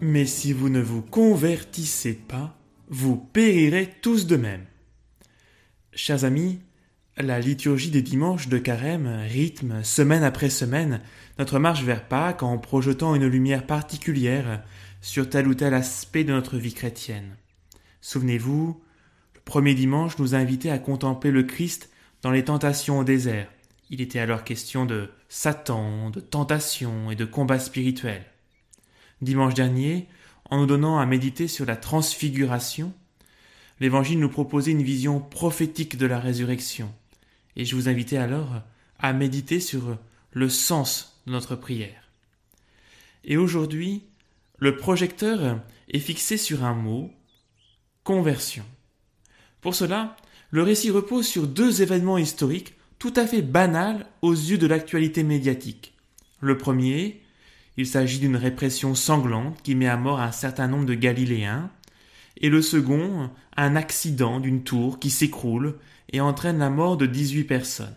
Mais si vous ne vous convertissez pas, vous périrez tous de même. Chers amis, la liturgie des dimanches de carême rythme, semaine après semaine, notre marche vers Pâques en projetant une lumière particulière sur tel ou tel aspect de notre vie chrétienne. Souvenez-vous, le premier dimanche nous a invités à contempler le Christ dans les tentations au désert. Il était alors question de Satan, de tentation et de combat spirituel. Dimanche dernier, en nous donnant à méditer sur la transfiguration, l'Évangile nous proposait une vision prophétique de la résurrection. Et je vous invitais alors à méditer sur le sens de notre prière. Et aujourd'hui, le projecteur est fixé sur un mot, conversion. Pour cela, le récit repose sur deux événements historiques tout à fait banals aux yeux de l'actualité médiatique. Le premier, il s'agit d'une répression sanglante qui met à mort un certain nombre de Galiléens, et le second, un accident d'une tour qui s'écroule et entraîne la mort de 18 personnes.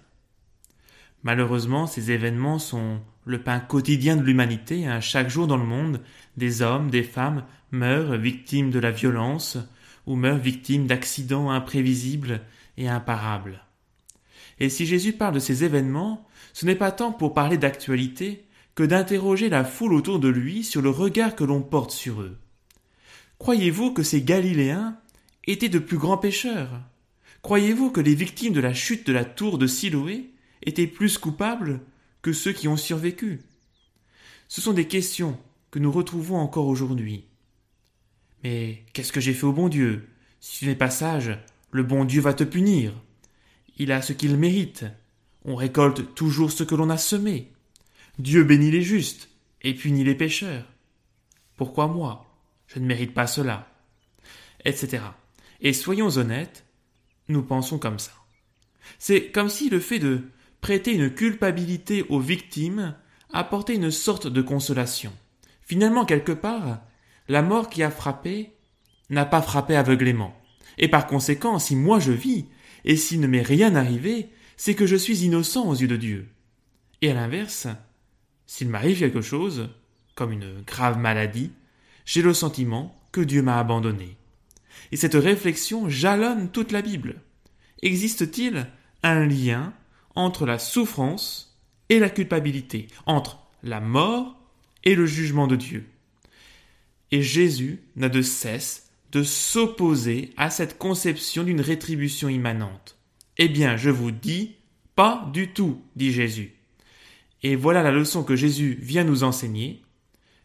Malheureusement, ces événements sont le pain quotidien de l'humanité. Hein. Chaque jour dans le monde, des hommes, des femmes meurent victimes de la violence ou meurent victimes d'accidents imprévisibles et imparables. Et si Jésus parle de ces événements, ce n'est pas tant pour parler d'actualité que d'interroger la foule autour de lui sur le regard que l'on porte sur eux. Croyez-vous que ces Galiléens étaient de plus grands pécheurs? Croyez-vous que les victimes de la chute de la tour de Siloé étaient plus coupables que ceux qui ont survécu? Ce sont des questions que nous retrouvons encore aujourd'hui. Mais qu'est-ce que j'ai fait au bon Dieu? Si tu n'es pas sage, le bon Dieu va te punir. Il a ce qu'il mérite. On récolte toujours ce que l'on a semé. Dieu bénit les justes et punit les pécheurs. Pourquoi moi? Je ne mérite pas cela. Etc. Et soyons honnêtes, nous pensons comme ça. C'est comme si le fait de prêter une culpabilité aux victimes apportait une sorte de consolation. Finalement, quelque part, la mort qui a frappé n'a pas frappé aveuglément. Et par conséquent, si moi je vis, et s'il ne m'est rien arrivé, c'est que je suis innocent aux yeux de Dieu. Et à l'inverse, s'il m'arrive quelque chose, comme une grave maladie, j'ai le sentiment que Dieu m'a abandonné. Et cette réflexion jalonne toute la Bible. Existe-t-il un lien entre la souffrance et la culpabilité, entre la mort et le jugement de Dieu? Et Jésus n'a de cesse de s'opposer à cette conception d'une rétribution immanente. Eh bien, je vous dis, pas du tout, dit Jésus. Et voilà la leçon que Jésus vient nous enseigner.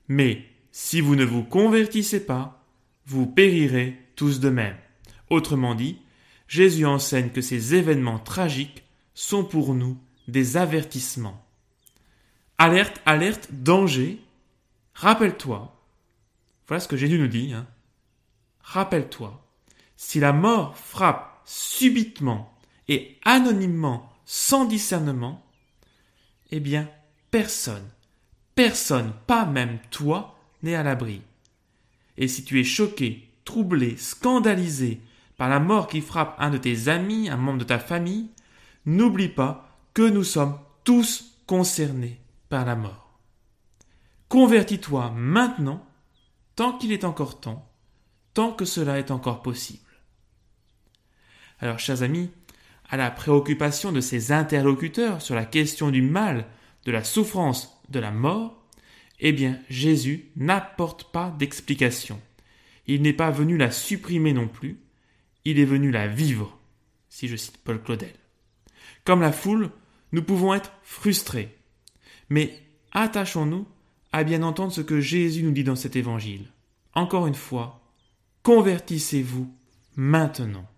Mais si vous ne vous convertissez pas, vous périrez tous de même. Autrement dit, Jésus enseigne que ces événements tragiques sont pour nous des avertissements. Alerte, alerte, danger. Rappelle-toi. Voilà ce que Jésus nous dit. Hein. Rappelle-toi. Si la mort frappe subitement et anonymement sans discernement, eh bien, personne, personne, pas même toi, n'est à l'abri. Et si tu es choqué, troublé, scandalisé par la mort qui frappe un de tes amis, un membre de ta famille, n'oublie pas que nous sommes tous concernés par la mort. Convertis-toi maintenant, tant qu'il est encore temps, tant que cela est encore possible. Alors, chers amis, à la préoccupation de ses interlocuteurs sur la question du mal, de la souffrance, de la mort, eh bien Jésus n'apporte pas d'explication. Il n'est pas venu la supprimer non plus, il est venu la vivre, si je cite Paul Claudel. Comme la foule, nous pouvons être frustrés. Mais attachons-nous à bien entendre ce que Jésus nous dit dans cet évangile. Encore une fois, convertissez-vous maintenant.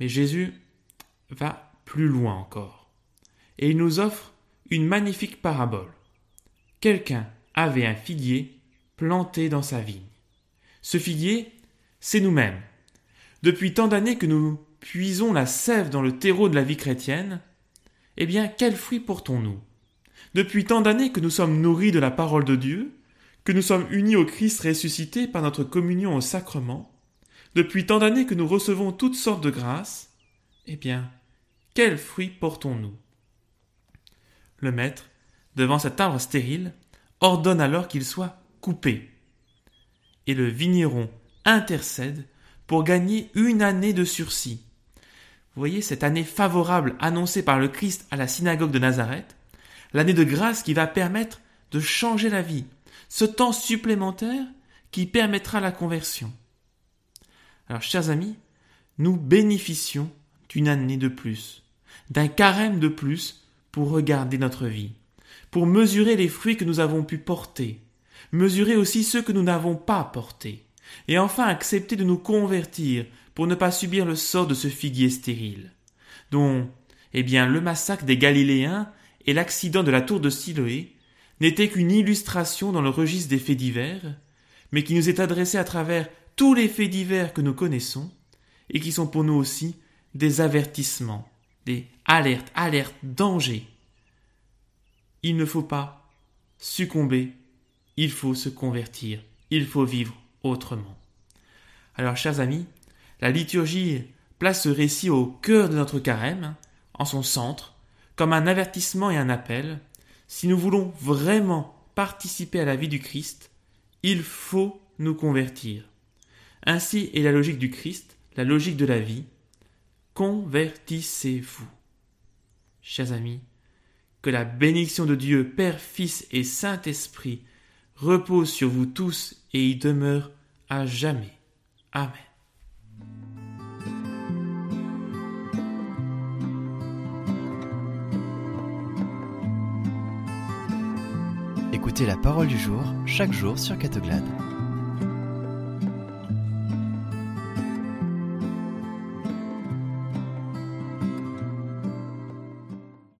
Mais Jésus va plus loin encore. Et il nous offre une magnifique parabole. Quelqu'un avait un figuier planté dans sa vigne. Ce figuier, c'est nous-mêmes. Depuis tant d'années que nous puisons la sève dans le terreau de la vie chrétienne, eh bien, quels fruits portons-nous? Depuis tant d'années que nous sommes nourris de la parole de Dieu, que nous sommes unis au Christ ressuscité par notre communion au sacrement, depuis tant d'années que nous recevons toutes sortes de grâces, eh bien, quels fruits portons-nous? Le maître, devant cet arbre stérile, ordonne alors qu'il soit coupés. Et le vigneron intercède pour gagner une année de sursis. Voyez cette année favorable annoncée par le Christ à la synagogue de Nazareth, l'année de grâce qui va permettre de changer la vie, ce temps supplémentaire qui permettra la conversion. Alors, chers amis, nous bénéficions d'une année de plus, d'un carême de plus pour regarder notre vie, pour mesurer les fruits que nous avons pu porter, mesurer aussi ceux que nous n'avons pas portés, et enfin accepter de nous convertir pour ne pas subir le sort de ce figuier stérile, dont, eh bien, le massacre des Galiléens et l'accident de la tour de Siloé n'étaient qu'une illustration dans le registre des faits divers, mais qui nous est adressé à travers tous les faits divers que nous connaissons, et qui sont pour nous aussi des avertissements, des alertes, alertes, dangers. Il ne faut pas succomber, il faut se convertir, il faut vivre autrement. Alors, chers amis, la liturgie place ce récit au cœur de notre carême, en son centre, comme un avertissement et un appel. Si nous voulons vraiment participer à la vie du Christ, il faut nous convertir. Ainsi est la logique du Christ, la logique de la vie. Convertissez-vous. Chers amis, que la bénédiction de Dieu, Père, Fils et Saint-Esprit repose sur vous tous et y demeure à jamais. Amen. Écoutez la parole du jour chaque jour sur Catoglade.